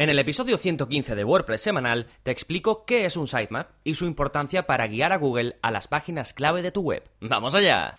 En el episodio 115 de WordPress semanal te explico qué es un sitemap y su importancia para guiar a Google a las páginas clave de tu web. ¡Vamos allá!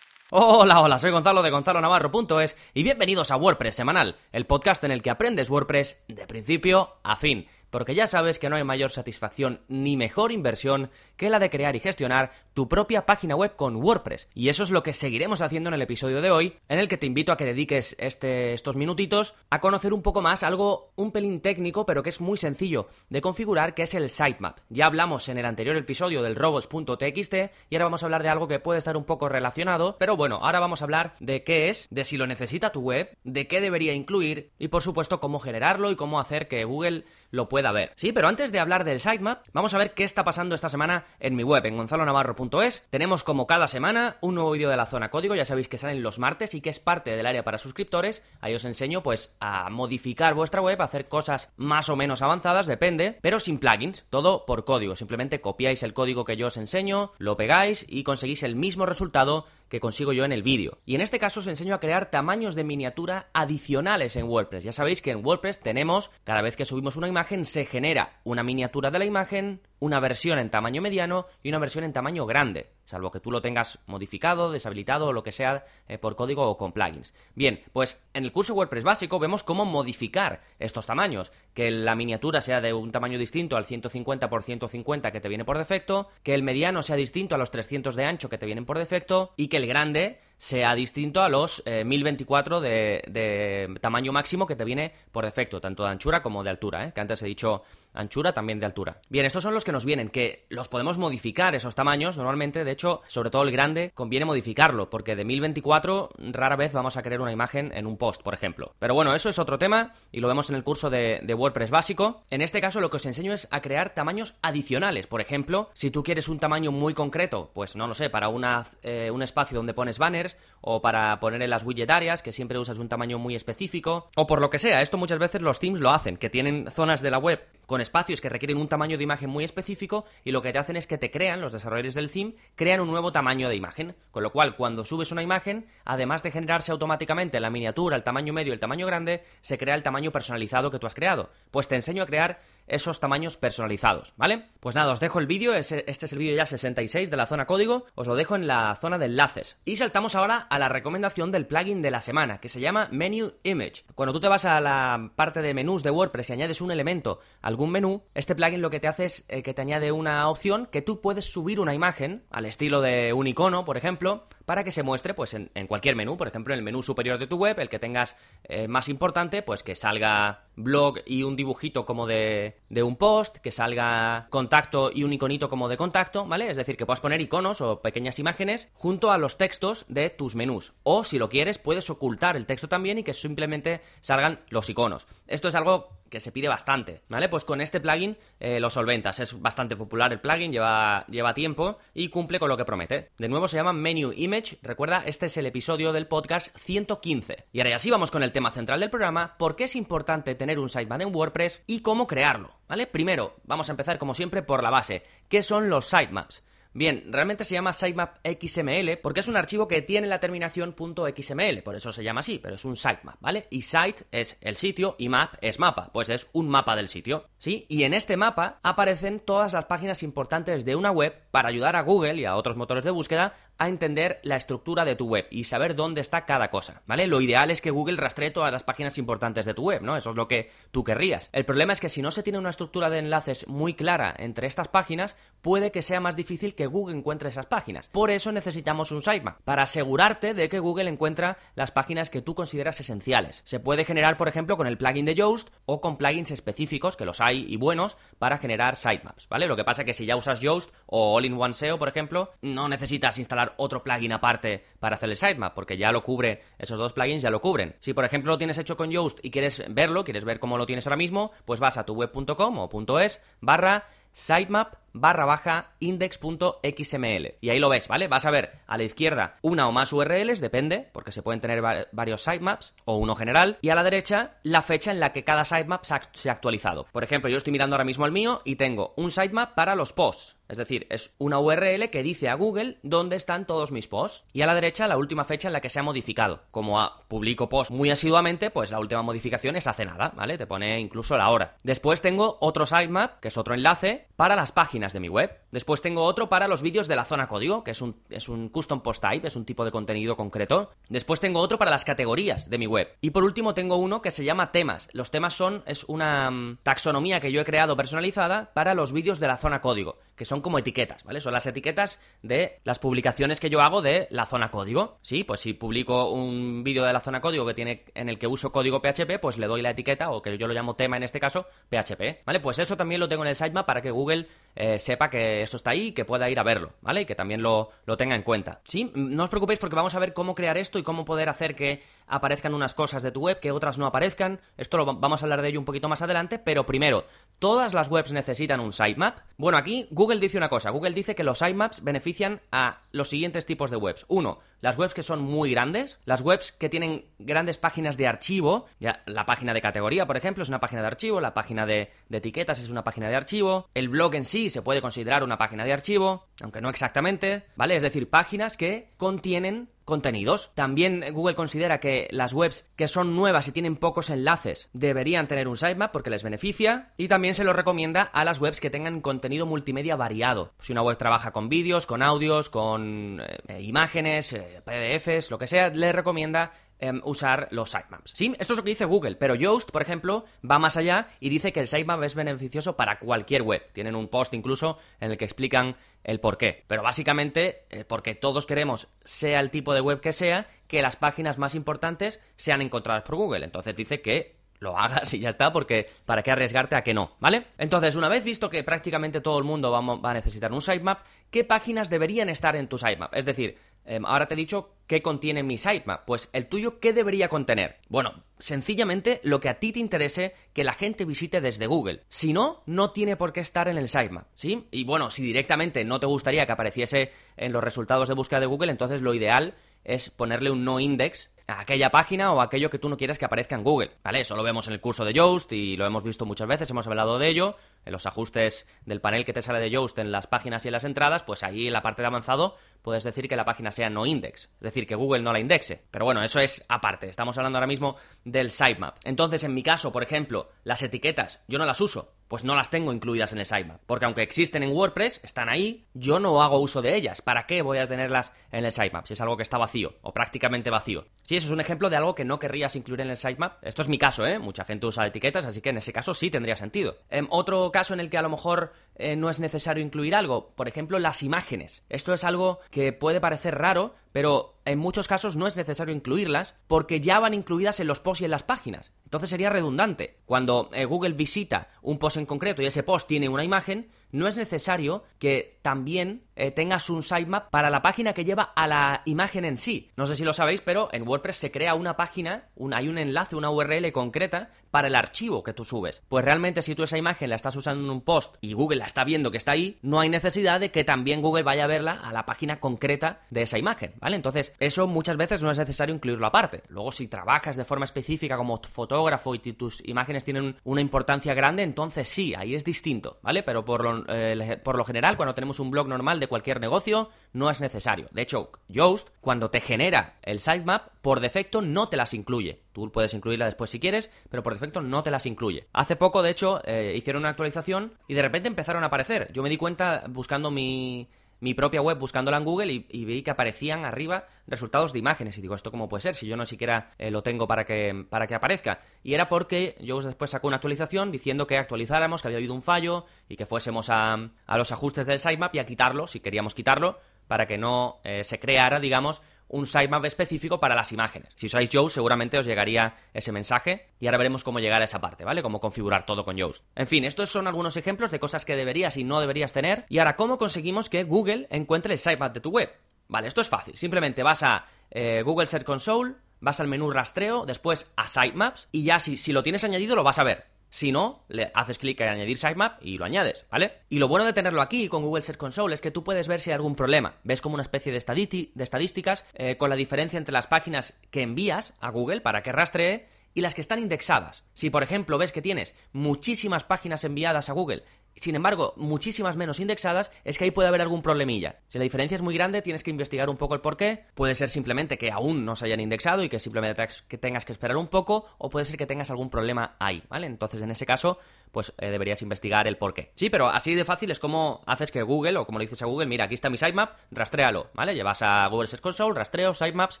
Hola, hola, soy Gonzalo de gonzalonavarro.es y bienvenidos a WordPress Semanal, el podcast en el que aprendes WordPress de principio a fin porque ya sabes que no hay mayor satisfacción ni mejor inversión que la de crear y gestionar tu propia página web con WordPress. Y eso es lo que seguiremos haciendo en el episodio de hoy, en el que te invito a que dediques este, estos minutitos a conocer un poco más algo un pelín técnico, pero que es muy sencillo de configurar, que es el sitemap. Ya hablamos en el anterior episodio del robots.txt y ahora vamos a hablar de algo que puede estar un poco relacionado, pero bueno, ahora vamos a hablar de qué es, de si lo necesita tu web, de qué debería incluir y por supuesto cómo generarlo y cómo hacer que Google lo pueda ver. Sí, pero antes de hablar del sitemap, vamos a ver qué está pasando esta semana en mi web, en gonzalonavarro.es. Tenemos como cada semana un nuevo vídeo de la zona código, ya sabéis que salen los martes y que es parte del área para suscriptores. Ahí os enseño pues a modificar vuestra web, a hacer cosas más o menos avanzadas, depende, pero sin plugins, todo por código. Simplemente copiáis el código que yo os enseño, lo pegáis y conseguís el mismo resultado que consigo yo en el vídeo. Y en este caso os enseño a crear tamaños de miniatura adicionales en WordPress. Ya sabéis que en WordPress tenemos, cada vez que subimos una imagen, se genera una miniatura de la imagen, una versión en tamaño mediano y una versión en tamaño grande, salvo que tú lo tengas modificado, deshabilitado o lo que sea eh, por código o con plugins. Bien, pues en el curso WordPress básico vemos cómo modificar estos tamaños, que la miniatura sea de un tamaño distinto al 150 por 150 que te viene por defecto, que el mediano sea distinto a los 300 de ancho que te vienen por defecto y que el grande sea distinto a los 1024 eh, de, tamaño máximo que te viene por defecto, tanto de anchura como de altura, ¿eh? que antes he dicho anchura, también de altura. Bien, estos son los que nos vienen, que los podemos modificar esos tamaños normalmente, de hecho, sobre todo el grande, conviene modificarlo, porque de 1024 rara vez vamos a querer una imagen en un post, por ejemplo. Pero bueno, eso es otro tema y lo vemos en el curso de, WordPress básico. En este caso lo que os enseño es a crear tamaños adicionales. Por ejemplo, si tú quieres un tamaño muy concreto, pues no lo sé, para una, eh, un espacio donde pones banners o para poner en las widget áreas, que siempre usas un tamaño muy específico, o por lo que sea, esto muchas veces los themes lo hacen, que tienen zonas de la web con espacios que requieren un tamaño de imagen muy específico y lo que te hacen es que te crean, los desarrolladores del theme, crean un nuevo tamaño de imagen. Con lo cual, cuando subes una imagen, además de generarse automáticamente la miniatura, el tamaño medio y el tamaño grande, se crea el tamaño personalizado que tú has creado. Pues te enseño a crear esos tamaños personalizados, ¿vale? Pues nada, os dejo el vídeo, este es el vídeo ya 66 de la zona código, os lo dejo en la zona de enlaces. Y saltamos ahora a la recomendación del plugin de la semana, que se llama Menu Image. Cuando tú te vas a la parte de menús de WordPress y añades un elemento a algún menú, este plugin lo que te hace es eh, que te añade una opción que tú puedes subir una imagen, al estilo de un icono, por ejemplo, para que se muestre pues en, cualquier menú, por ejemplo en el menú superior de tu web, el que tengas eh, más importante, pues que salga blog y un dibujito como de, de, un post, que salga contacto y un iconito como de contacto, ¿vale? Es decir, que puedas poner iconos o pequeñas imágenes junto a los textos de tus menús. O si lo quieres, puedes ocultar el texto también y que simplemente salgan los iconos. Esto es algo que se pide bastante, ¿vale? Pues con este plugin eh, lo solventas. Es bastante popular el plugin, lleva, lleva tiempo y cumple con lo que promete. De nuevo se llama Menu Image. Recuerda, este es el episodio del podcast 115. Y ahora ya sí vamos con el tema central del programa, por qué es importante tener un sitemap en WordPress y cómo crearlo, ¿vale? Primero, vamos a empezar como siempre por la base. ¿Qué son los sitemaps? Bien, realmente se llama sitemap XML porque es un archivo que tiene la terminación .xml, por eso se llama así, pero es un sitemap, ¿vale? Y site es el sitio y map es mapa, pues es un mapa del sitio, ¿sí? Y en este mapa aparecen todas las páginas importantes de una web para ayudar a Google y a otros motores de búsqueda a entender la estructura de tu web y saber dónde está cada cosa, ¿vale? Lo ideal es que Google rastree todas las páginas importantes de tu web, ¿no? Eso es lo que tú querrías. El problema es que si no se tiene una estructura de enlaces muy clara entre estas páginas, puede que sea más difícil que Google encuentre esas páginas. Por eso necesitamos un sitemap, para asegurarte de que Google encuentra las páginas que tú consideras esenciales. Se puede generar, por ejemplo, con el plugin de Yoast o con plugins específicos, que los hay y buenos, para generar sitemaps, ¿vale? Lo que pasa es que si ya usas Yoast o All-in-One SEO, por ejemplo, no necesitas instalar otro plugin aparte para hacer el sitemap, porque ya lo cubre, esos dos plugins ya lo cubren. Si, por ejemplo, lo tienes hecho con Yoast y quieres verlo, quieres ver cómo lo tienes ahora mismo, pues vas a tu web.com o .es barra sitemap barra baja index.xml. Y ahí lo ves, ¿vale? Vas a ver a la izquierda una o más URLs, depende, porque se pueden tener varios sitemaps o uno general, y a la derecha la fecha en la que cada sitemap se ha actualizado. Por ejemplo, yo estoy mirando ahora mismo el mío y tengo un sitemap para los posts. Es decir, es una URL que dice a Google dónde están todos mis posts. Y a la derecha la última fecha en la que se ha modificado. Como publico posts muy asiduamente, pues la última modificación es hace nada, ¿vale? Te pone incluso la hora. Después tengo otro sitemap, que es otro enlace, para las páginas de mi web. Después tengo otro para los vídeos de la zona código, que es un, es un custom post type, es un tipo de contenido concreto. Después tengo otro para las categorías de mi web. Y por último tengo uno que se llama temas. Los temas son, es una mm, taxonomía que yo he creado personalizada para los vídeos de la zona código que son como etiquetas, ¿vale? Son las etiquetas de las publicaciones que yo hago de la zona código. Sí, pues si publico un vídeo de la zona código que tiene en el que uso código PHP, pues le doy la etiqueta o que yo lo llamo tema en este caso, PHP, ¿vale? Pues eso también lo tengo en el sitemap para que Google eh, sepa que esto está ahí que pueda ir a verlo, ¿vale? Y que también lo, lo tenga en cuenta. Sí, no os preocupéis porque vamos a ver cómo crear esto y cómo poder hacer que aparezcan unas cosas de tu web, que otras no aparezcan. Esto lo vamos a hablar de ello un poquito más adelante, pero primero, ¿todas las webs necesitan un sitemap? Bueno, aquí Google dice una cosa. Google dice que los sitemaps benefician a los siguientes tipos de webs. Uno, las webs que son muy grandes, las webs que tienen grandes páginas de archivo, ya la página de categoría, por ejemplo, es una página de archivo, la página de, de etiquetas es una página de archivo, el blog en sí se puede considerar una página de archivo, aunque no exactamente, ¿vale? Es decir, páginas que contienen contenidos. También Google considera que las webs que son nuevas y tienen pocos enlaces deberían tener un sitemap porque les beneficia y también se lo recomienda a las webs que tengan contenido multimedia variado. Si una web trabaja con vídeos, con audios, con eh, imágenes, eh, PDFs, lo que sea, le recomienda Em, usar los sitemaps. Sí, esto es lo que dice Google, pero Yoast, por ejemplo, va más allá y dice que el sitemap es beneficioso para cualquier web. Tienen un post incluso en el que explican el por qué. Pero básicamente, eh, porque todos queremos, sea el tipo de web que sea, que las páginas más importantes sean encontradas por Google. Entonces dice que lo hagas y ya está, porque para qué arriesgarte a que no, ¿vale? Entonces, una vez visto que prácticamente todo el mundo va, a necesitar un sitemap, ¿qué páginas deberían estar en tu sitemap? Es decir, Em, ahora te he dicho qué contiene mi sitemap. Pues el tuyo, ¿qué debería contener? Bueno, sencillamente lo que a ti te interese que la gente visite desde Google. Si no, no tiene por qué estar en el sitemap, ¿sí? Y bueno, si directamente no te gustaría que apareciese en los resultados de búsqueda de Google, entonces lo ideal es ponerle un no index a aquella página o aquello que tú no quieras que aparezca en Google, ¿vale? Eso lo vemos en el curso de Yoast y lo hemos visto muchas veces, hemos hablado de ello, en los ajustes del panel que te sale de Yoast en las páginas y en las entradas, pues ahí en la parte de avanzado puedes decir que la página sea no index, es decir, que Google no la indexe. Pero bueno, eso es aparte, estamos hablando ahora mismo del sitemap. Entonces, en mi caso, por ejemplo, las etiquetas, yo no las uso, pues no las tengo incluidas en el sitemap. Porque aunque existen en WordPress, están ahí, yo no hago uso de ellas. ¿Para qué voy a tenerlas en el sitemap si es algo que está vacío o prácticamente vacío? Sí, eso es un ejemplo de algo que no querrías incluir en el sitemap. Esto es mi caso, ¿eh? Mucha gente usa etiquetas, así que en ese caso sí tendría sentido. En otro caso en el que a lo mejor eh, no es necesario incluir algo, por ejemplo, las imágenes. Esto es algo que puede parecer raro, pero en muchos casos no es necesario incluirlas porque ya van incluidas en los posts y en las páginas. Entonces sería redundante. Cuando eh, Google visita un post en concreto y ese post tiene una imagen, no es necesario que también eh, tengas un sitemap para la página que lleva a la imagen en sí. No sé si lo sabéis, pero en WordPress se crea una página, hay un enlace, una URL concreta para el archivo que tú subes. Pues realmente si tú esa imagen la estás usando en un post y Google la está viendo que está ahí, no hay necesidad de que también Google vaya a verla a la página concreta de esa imagen, ¿vale? Entonces, eso muchas veces no es necesario incluirlo aparte. Luego, si trabajas de forma específica como fotógrafo y tus imágenes tienen una importancia grande, entonces sí, ahí es distinto, ¿vale? Pero por lo, eh, por lo general, cuando tenemos un blog normal de cualquier negocio, no es necesario. De hecho, Yoast, cuando te genera el sitemap, por defecto no te las incluye. Tú puedes incluirla después si quieres, pero por defecto no te las incluye. Hace poco, de hecho, eh, hicieron una actualización y de repente empezaron a aparecer. Yo me di cuenta buscando mi, mi propia web buscándola en Google y, vi que aparecían arriba resultados de imágenes. Y digo, ¿esto cómo puede ser? Si yo no siquiera eh, lo tengo para que, para que aparezca. Y era porque yo después sacó una actualización diciendo que actualizáramos, que había habido un fallo y que fuésemos a, a los ajustes del sitemap y a quitarlo, si queríamos quitarlo, para que no eh, se creara, digamos, un sitemap específico para las imágenes. Si sois Yoast, seguramente os llegaría ese mensaje y ahora veremos cómo llegar a esa parte, ¿vale? Cómo configurar todo con Yoast. En fin, estos son algunos ejemplos de cosas que deberías y no deberías tener. Y ahora, ¿cómo conseguimos que Google encuentre el sitemap de tu web? Vale, esto es fácil. Simplemente vas a eh, Google Search Console, vas al menú rastreo, después a Sitemaps y ya si, si lo tienes añadido lo vas a ver. Si no, le haces clic en añadir sitemap y lo añades, ¿vale? Y lo bueno de tenerlo aquí con Google Search Console es que tú puedes ver si hay algún problema. Ves como una especie de, estadísticas eh, con la diferencia entre las páginas que envías a Google para que rastree y las que están indexadas. Si por ejemplo ves que tienes muchísimas páginas enviadas a Google sin embargo, muchísimas menos indexadas, es que ahí puede haber algún problemilla. Si la diferencia es muy grande, tienes que investigar un poco el porqué. Puede ser simplemente que aún no se hayan indexado y que simplemente tengas que esperar un poco, o puede ser que tengas algún problema ahí, ¿vale? Entonces, en ese caso, pues eh, deberías investigar el porqué. Sí, pero así de fácil es como haces que Google, o como le dices a Google, mira, aquí está mi sitemap, rastréalo, ¿vale? Llevas a Google Search Console, rastreo, sitemaps,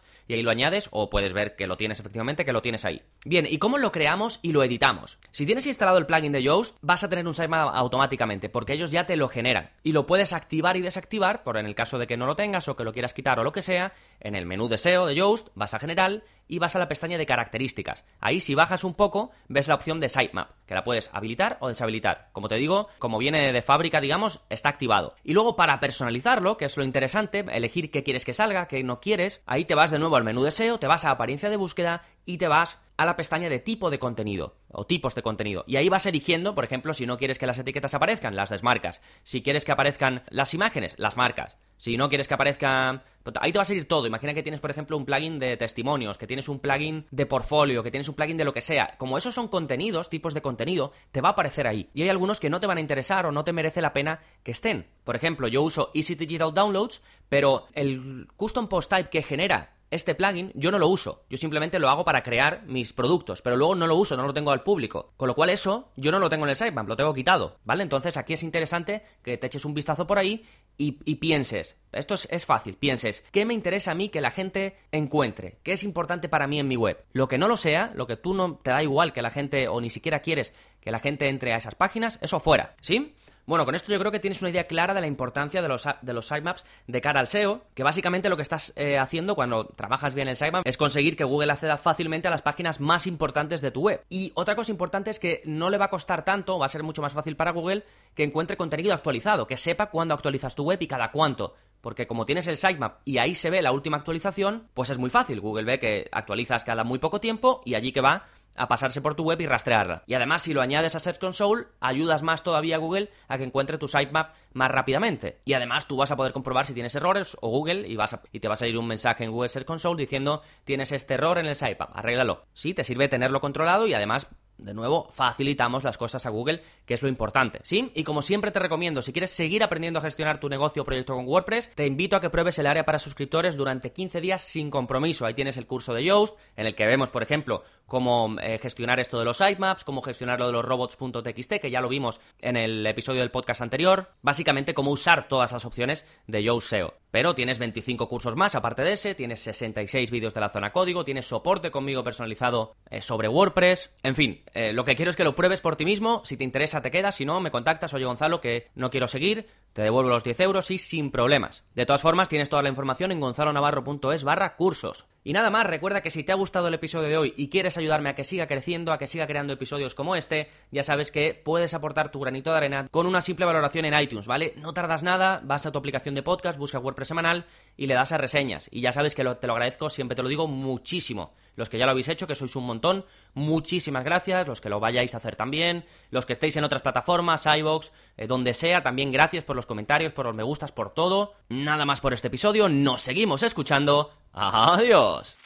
y ahí lo añades, o puedes ver que lo tienes efectivamente, que lo tienes ahí. Bien, ¿y cómo lo creamos y lo editamos? Si tienes instalado el plugin de Yoast, vas a tener un sitemap automáticamente, porque ellos ya te lo generan. Y lo puedes activar y desactivar, por en el caso de que no lo tengas o que lo quieras quitar o lo que sea, en el menú de SEO de Yoast, vas a general y vas a la pestaña de características. Ahí si bajas un poco, ves la opción de sitemap, que la puedes habilitar o deshabilitar. Como te digo, como viene de fábrica, digamos, está activado. Y luego para personalizarlo, que es lo interesante, elegir qué quieres que salga, qué no quieres, ahí te vas de nuevo al menú de SEO, te vas a apariencia de búsqueda y te vas a la pestaña de tipo de contenido o tipos de contenido. Y ahí vas eligiendo, por ejemplo, si no quieres que las etiquetas aparezcan, las desmarcas. Si quieres que aparezcan las imágenes, las marcas. Si no quieres que aparezca... Pues ahí te va a salir todo. Imagina que tienes, por ejemplo, un plugin de testimonios, que tienes un plugin de portfolio, que tienes un plugin de lo que sea. Como esos son contenidos, tipos de contenido, te va a aparecer ahí. Y hay algunos que no te van a interesar o no te merece la pena que estén. Por ejemplo, yo uso Easy Digital Downloads, pero el custom post type que genera este plugin yo no lo uso. Yo simplemente lo hago para crear mis productos, pero luego no lo uso, no lo tengo al público. Con lo cual eso yo no lo tengo en el sitemap, lo tengo quitado, ¿vale? Entonces aquí es interesante que te eches un vistazo por ahí y, pienses, esto es, es, fácil, pienses, ¿qué me interesa a mí que la gente encuentre? ¿Qué es importante para mí en mi web? Lo que no lo sea, lo que tú no te da igual que la gente o ni siquiera quieres que la gente entre a esas páginas, eso fuera, ¿sí? Bueno, con esto yo creo que tienes una idea clara de la importancia de los, de los sitemaps de cara al SEO, que básicamente lo que estás eh, haciendo cuando trabajas bien el sitemap es conseguir que Google acceda fácilmente a las páginas más importantes de tu web. Y otra cosa importante es que no le va a costar tanto, va a ser mucho más fácil para Google que encuentre contenido actualizado, que sepa cuándo actualizas tu web y cada cuánto. Porque como tienes el sitemap y ahí se ve la última actualización, pues es muy fácil. Google ve que actualizas cada muy poco tiempo y allí que va a pasarse por tu web y rastrearla. Y además, si lo añades a Search Console, ayudas más todavía a Google a que encuentre tu sitemap más rápidamente. Y además, tú vas a poder comprobar si tienes errores o Google y, vas y te va a salir un mensaje en Google Search Console diciendo tienes este error en el sitemap, arréglalo. Sí, te sirve tenerlo controlado y además de nuevo, facilitamos las cosas a Google, que es lo importante, ¿sí? Y como siempre te recomiendo, si quieres seguir aprendiendo a gestionar tu negocio o proyecto con WordPress, te invito a que pruebes el área para suscriptores durante 15 días sin compromiso. Ahí tienes el curso de Yoast, en el que vemos, por ejemplo, cómo eh, gestionar esto de los sitemaps, cómo gestionar lo de los robots.txt, que ya lo vimos en el episodio del podcast anterior. Básicamente, cómo usar todas las opciones de Yoast SEO. Pero tienes 25 cursos más aparte de ese, tienes 66 vídeos de la zona código, tienes soporte conmigo personalizado eh, sobre WordPress, en fin, eh, lo que quiero es que lo pruebes por ti mismo, si te interesa te quedas, si no me contactas, oye Gonzalo que no quiero seguir, te devuelvo los 10 euros y sin problemas. De todas formas, tienes toda la información en gonzalonavarro.es barra cursos. Y nada más, recuerda que si te ha gustado el episodio de hoy y quieres ayudarme a que siga creciendo, a que siga creando episodios como este, ya sabes que puedes aportar tu granito de arena con una simple valoración en iTunes, ¿vale? No tardas nada, vas a tu aplicación de podcast, busca WordPress semanal y le das a reseñas. Y ya sabes que te lo agradezco, siempre te lo digo muchísimo. Los que ya lo habéis hecho, que sois un montón, muchísimas gracias. Los que lo vayáis a hacer también. Los que estéis en otras plataformas, iVoox, eh, donde sea, también gracias por los comentarios, por los me gustas, por todo. Nada más por este episodio, nos seguimos escuchando. Adiós.